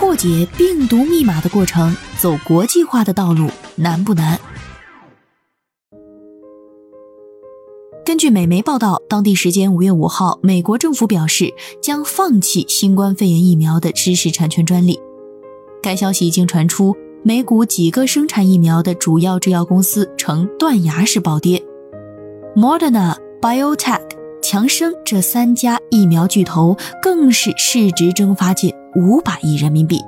破解病毒密码的过程，走国际化的道路难不难？根据美媒报道，当地时间五月五号，美国政府表示将放弃新冠肺炎疫苗的知识产权专利。该消息一经传出，美股几个生产疫苗的主要制药公司呈断崖式暴跌，Moderna、BioTech、强生这三家疫苗巨头更是市值蒸发近。五百亿人民币。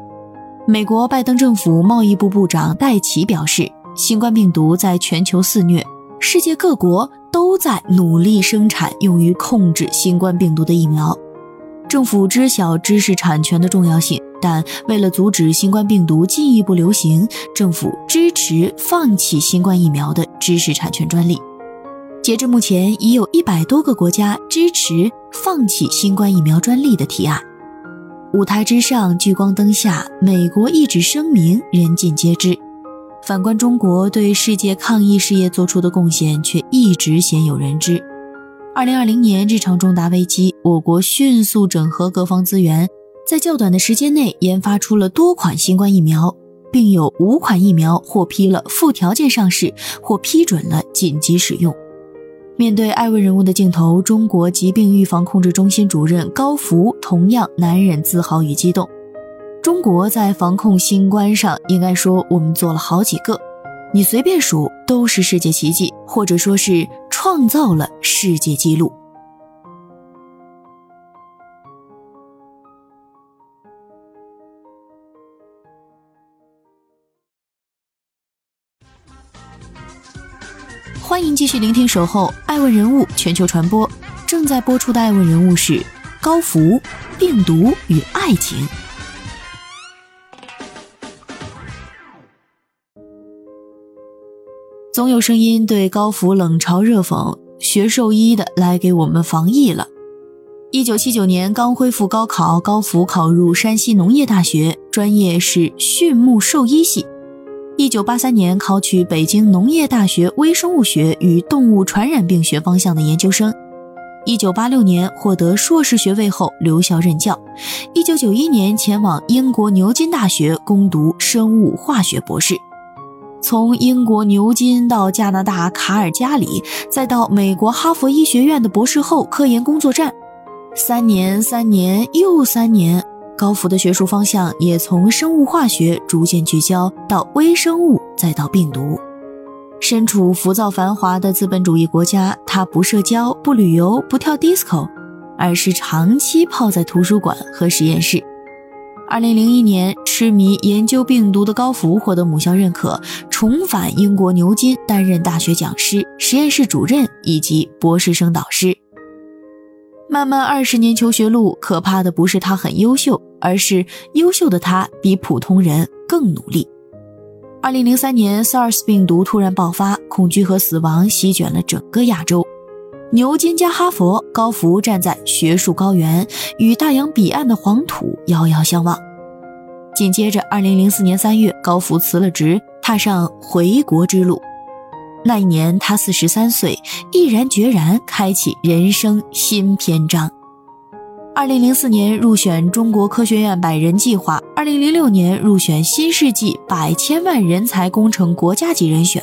美国拜登政府贸易部部长戴奇表示，新冠病毒在全球肆虐，世界各国都在努力生产用于控制新冠病毒的疫苗。政府知晓知识产权的重要性，但为了阻止新冠病毒进一步流行，政府支持放弃新冠疫苗的知识产权专利。截至目前，已有一百多个国家支持放弃新冠疫苗专利的提案。舞台之上，聚光灯下，美国一纸声明，人尽皆知。反观中国对世界抗疫事业做出的贡献，却一直鲜有人知。二零二零年这场重大危机，我国迅速整合各方资源，在较短的时间内研发出了多款新冠疫苗，并有五款疫苗获批了附条件上市，或批准了紧急使用。面对爱问人物的镜头，中国疾病预防控制中心主任高福同样难忍自豪与激动。中国在防控新冠上，应该说我们做了好几个，你随便数都是世界奇迹，或者说是创造了世界纪录。欢迎继续聆听《守候爱问人物全球传播》，正在播出的爱问人物是高福。病毒与爱情，总有声音对高福冷嘲热讽，学兽医的来给我们防疫了。一九七九年刚恢复高考，高福考入山西农业大学，专业是畜牧兽医系。一九八三年考取北京农业大学微生物学与动物传染病学方向的研究生。一九八六年获得硕士学位后留校任教。一九九一年前往英国牛津大学攻读生物化学博士。从英国牛津到加拿大卡尔加里，再到美国哈佛医学院的博士后科研工作站，三年三年又三年。高福的学术方向也从生物化学逐渐聚焦到微生物，再到病毒。身处浮躁繁华的资本主义国家，他不社交、不旅游、不跳 disco，而是长期泡在图书馆和实验室。二零零一年，痴迷研究病毒的高福获得母校认可，重返英国牛津，担任大学讲师、实验室主任以及博士生导师。漫漫二十年求学路，可怕的不是他很优秀，而是优秀的他比普通人更努力。二零零三年，SARS 病毒突然爆发，恐惧和死亡席卷了整个亚洲。牛津加哈佛，高福站在学术高原，与大洋彼岸的黄土遥遥相望。紧接着，二零零四年三月，高福辞了职，踏上回国之路。那一年，他四十三岁，毅然决然开启人生新篇章。二零零四年入选中国科学院百人计划，二零零六年入选新世纪百千万人才工程国家级人选，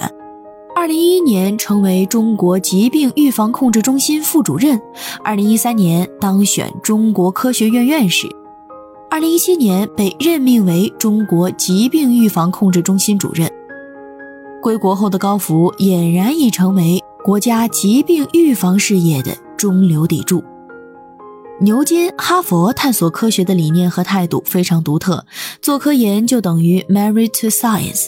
二零一一年成为中国疾病预防控制中心副主任，二零一三年当选中国科学院院士，二零一七年被任命为中国疾病预防控制中心主任。归国后的高福俨然已成为国家疾病预防事业的中流砥柱。牛津、哈佛探索科学的理念和态度非常独特，做科研就等于 married to science，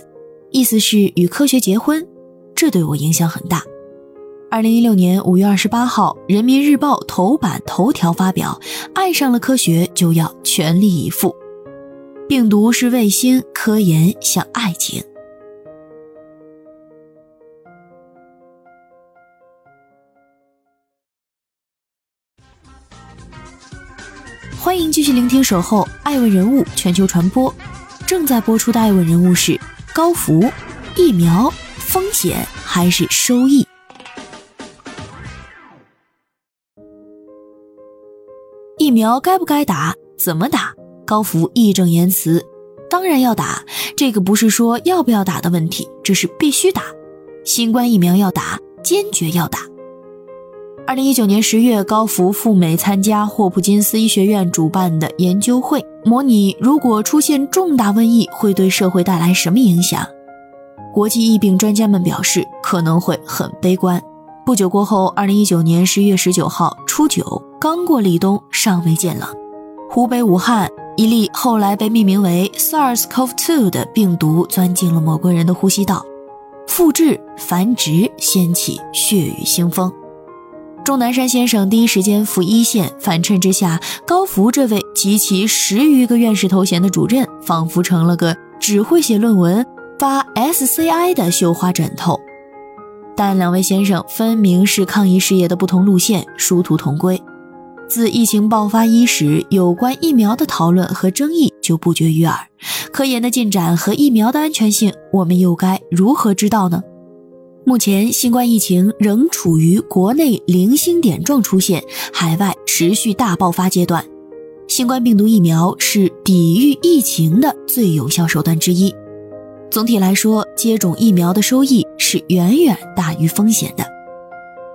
意思是与科学结婚，这对我影响很大。二零一六年五月二十八号，《人民日报》头版头条发表：“爱上了科学就要全力以赴。”病毒是卫星，科研像爱情。欢迎继续聆听《守候爱问人物全球传播》，正在播出的爱问人物是高福。疫苗风险还是收益？疫苗该不该打？怎么打？高福义正言辞，当然要打。这个不是说要不要打的问题，这是必须打。新冠疫苗要打，坚决要打。二零一九年十月，高福赴美参加霍普金斯医学院主办的研究会，模拟如果出现重大瘟疫会对社会带来什么影响。国际疫病专家们表示，可能会很悲观。不久过后，二零一九年十一月十九号初九，刚过立冬，尚未见冷，湖北武汉一例后来被命名为 SARS-CoV-2 的病毒钻进了某个人的呼吸道，复制繁殖，掀起血雨腥风。钟南山先生第一时间赴一线，反衬之下，高福这位集齐十余个院士头衔的主任，仿佛成了个只会写论文、发 SCI 的绣花枕头。但两位先生分明是抗疫事业的不同路线，殊途同归。自疫情爆发伊始，有关疫苗的讨论和争议就不绝于耳。科研的进展和疫苗的安全性，我们又该如何知道呢？目前，新冠疫情仍处于国内零星点状出现、海外持续大爆发阶段。新冠病毒疫苗是抵御疫情的最有效手段之一。总体来说，接种疫苗的收益是远远大于风险的。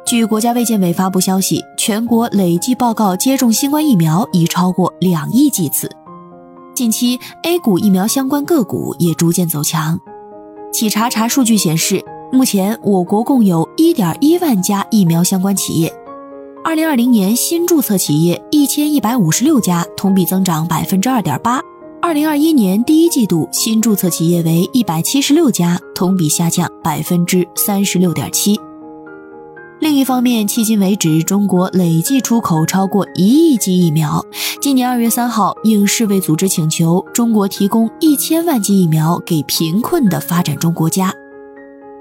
据国家卫健委发布消息，全国累计报告接种新冠疫苗已超过两亿剂次。近期，A 股疫苗相关个股也逐渐走强。企查查数据显示。目前，我国共有1.1万家疫苗相关企业。2020年新注册企业1156家，同比增长2.8%。2021年第一季度新注册企业为176家，同比下降36.7%。另一方面，迄今为止，中国累计出口超过一亿剂疫苗。今年2月3号，应世卫组织请求，中国提供一千万剂疫苗给贫困的发展中国家。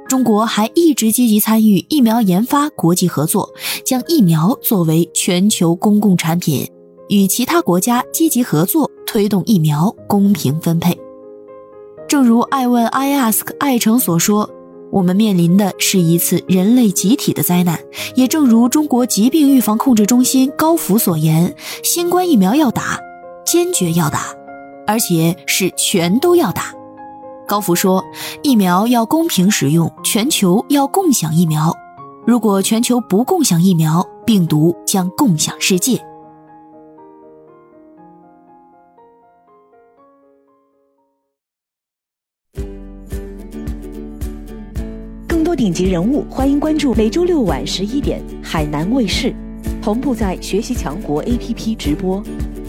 中国还一直积极参与疫苗研发国际合作，将疫苗作为全球公共产品，与其他国家积极合作，推动疫苗公平分配。正如爱问 iAsk 爱成所说：“我们面临的是一次人类集体的灾难。”也正如中国疾病预防控制中心高福所言：“新冠疫苗要打，坚决要打，而且是全都要打。”高福说：“疫苗要公平使用，全球要共享疫苗。如果全球不共享疫苗，病毒将共享世界。”更多顶级人物，欢迎关注每周六晚十一点海南卫视，同步在学习强国 APP 直播。